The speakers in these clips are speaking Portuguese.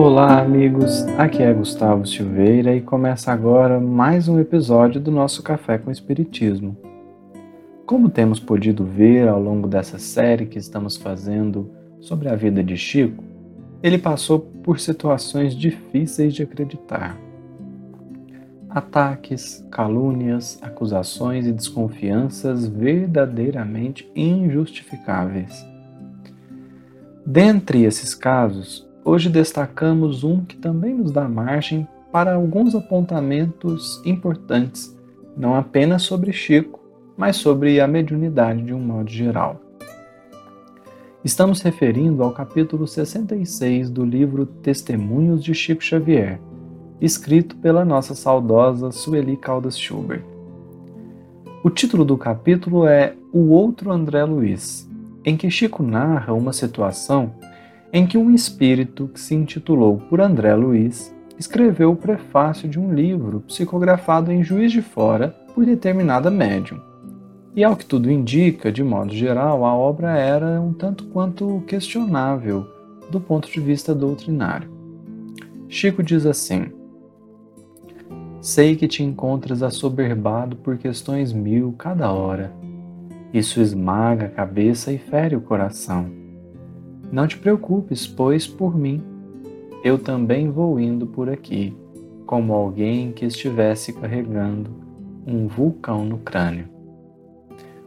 Olá, amigos. Aqui é Gustavo Silveira e começa agora mais um episódio do nosso Café com Espiritismo. Como temos podido ver ao longo dessa série que estamos fazendo sobre a vida de Chico, ele passou por situações difíceis de acreditar. Ataques, calúnias, acusações e desconfianças verdadeiramente injustificáveis. Dentre esses casos, hoje destacamos um que também nos dá margem para alguns apontamentos importantes, não apenas sobre Chico, mas sobre a mediunidade de um modo geral. Estamos referindo ao capítulo 66 do livro Testemunhos de Chico Xavier, escrito pela nossa saudosa Sueli Caldas Schubert. O título do capítulo é O Outro André Luiz, em que Chico narra uma situação em que um espírito que se intitulou por André Luiz escreveu o prefácio de um livro psicografado em Juiz de Fora por determinada médium. E ao que tudo indica, de modo geral, a obra era um tanto quanto questionável do ponto de vista doutrinário. Chico diz assim: Sei que te encontras assoberbado por questões mil cada hora. Isso esmaga a cabeça e fere o coração. Não te preocupes, pois, por mim. Eu também vou indo por aqui, como alguém que estivesse carregando um vulcão no crânio.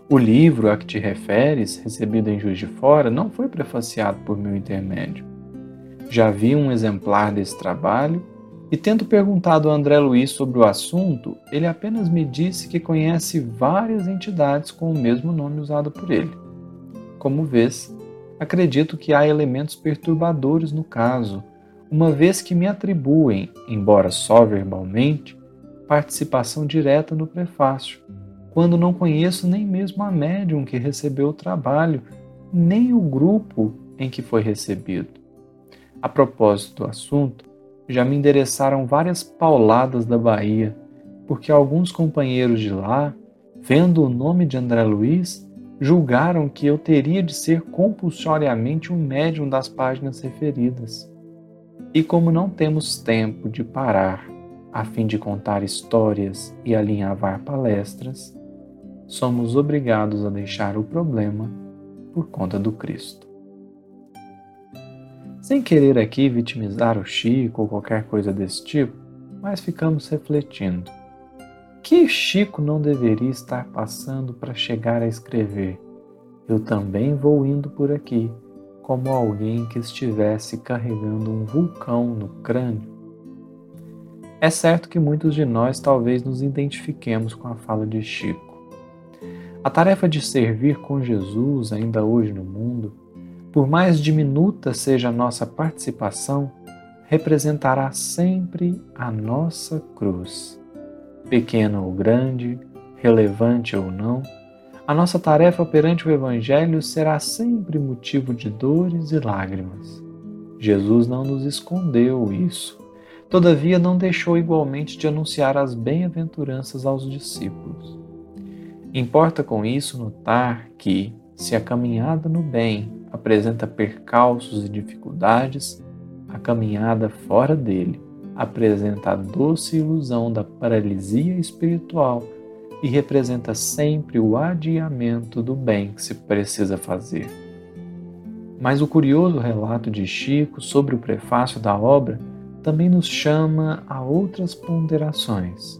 O livro a que te referes, recebido em Juiz de Fora, não foi prefaciado por meu intermédio. Já vi um exemplar desse trabalho e, tendo perguntado a André Luiz sobre o assunto, ele apenas me disse que conhece várias entidades com o mesmo nome usado por ele. Como vês, acredito que há elementos perturbadores no caso, uma vez que me atribuem, embora só verbalmente, participação direta no prefácio, quando não conheço nem mesmo a médium que recebeu o trabalho, nem o grupo em que foi recebido. A propósito do assunto, já me endereçaram várias pauladas da Bahia, porque alguns companheiros de lá, vendo o nome de André Luiz, julgaram que eu teria de ser compulsoriamente um médium das páginas referidas. E como não temos tempo de parar a fim de contar histórias e alinhavar palestras, somos obrigados a deixar o problema por conta do Cristo. Sem querer aqui vitimizar o Chico ou qualquer coisa desse tipo, mas ficamos refletindo. Que Chico não deveria estar passando para chegar a escrever? Eu também vou indo por aqui, como alguém que estivesse carregando um vulcão no crânio. É certo que muitos de nós talvez nos identifiquemos com a fala de Chico. A tarefa de servir com Jesus ainda hoje no mundo por mais diminuta seja a nossa participação, representará sempre a nossa cruz. Pequena ou grande, relevante ou não, a nossa tarefa perante o Evangelho será sempre motivo de dores e lágrimas. Jesus não nos escondeu isso. Todavia, não deixou igualmente de anunciar as bem-aventuranças aos discípulos. Importa com isso notar que, se a caminhada no bem apresenta percalços e dificuldades, a caminhada fora dele apresenta a doce ilusão da paralisia espiritual e representa sempre o adiamento do bem que se precisa fazer. Mas o curioso relato de Chico sobre o prefácio da obra também nos chama a outras ponderações.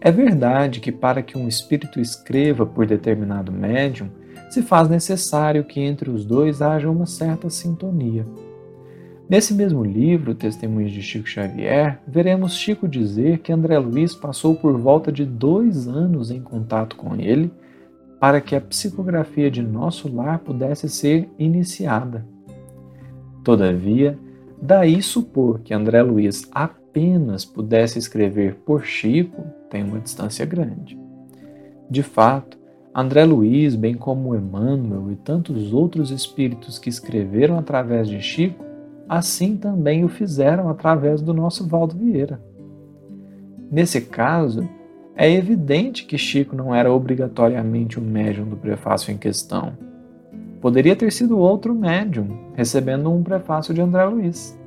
É verdade que, para que um espírito escreva por determinado médium, se faz necessário que entre os dois haja uma certa sintonia. Nesse mesmo livro, Testemunhos de Chico Xavier, veremos Chico dizer que André Luiz passou por volta de dois anos em contato com ele para que a psicografia de nosso lar pudesse ser iniciada. Todavia, daí supor que André Luiz apenas pudesse escrever por Chico tem uma distância grande. De fato, André Luiz, bem como Emmanuel e tantos outros espíritos que escreveram através de Chico, assim também o fizeram através do nosso Valdo Vieira. Nesse caso, é evidente que Chico não era obrigatoriamente o médium do prefácio em questão. Poderia ter sido outro médium, recebendo um prefácio de André Luiz.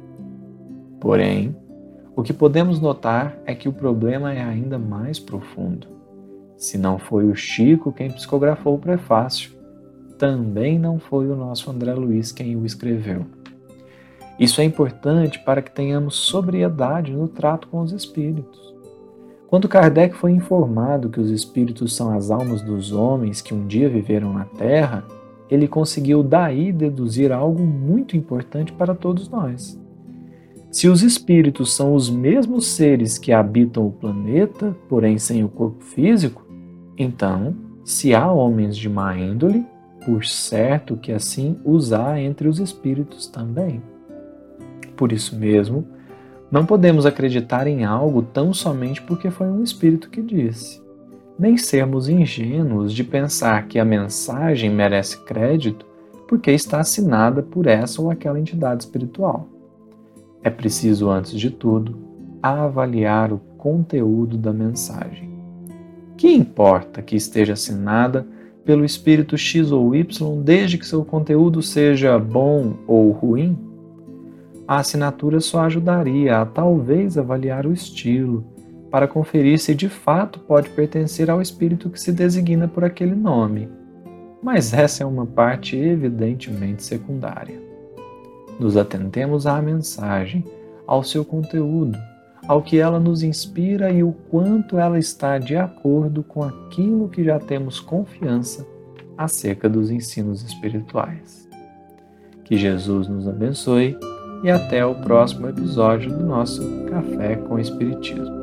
Porém, o que podemos notar é que o problema é ainda mais profundo. Se não foi o Chico quem psicografou o prefácio, também não foi o nosso André Luiz quem o escreveu. Isso é importante para que tenhamos sobriedade no trato com os espíritos. Quando Kardec foi informado que os espíritos são as almas dos homens que um dia viveram na Terra, ele conseguiu daí deduzir algo muito importante para todos nós. Se os espíritos são os mesmos seres que habitam o planeta, porém sem o corpo físico, então, se há homens de má índole, por certo que assim os há entre os espíritos também. Por isso mesmo, não podemos acreditar em algo tão somente porque foi um espírito que disse, nem sermos ingênuos de pensar que a mensagem merece crédito porque está assinada por essa ou aquela entidade espiritual. É preciso, antes de tudo, avaliar o conteúdo da mensagem. Que importa que esteja assinada pelo espírito X ou Y, desde que seu conteúdo seja bom ou ruim? A assinatura só ajudaria a talvez avaliar o estilo, para conferir se de fato pode pertencer ao espírito que se designa por aquele nome. Mas essa é uma parte evidentemente secundária. Nos atentemos à mensagem, ao seu conteúdo, ao que ela nos inspira e o quanto ela está de acordo com aquilo que já temos confiança acerca dos ensinos espirituais. Que Jesus nos abençoe e até o próximo episódio do nosso Café com Espiritismo.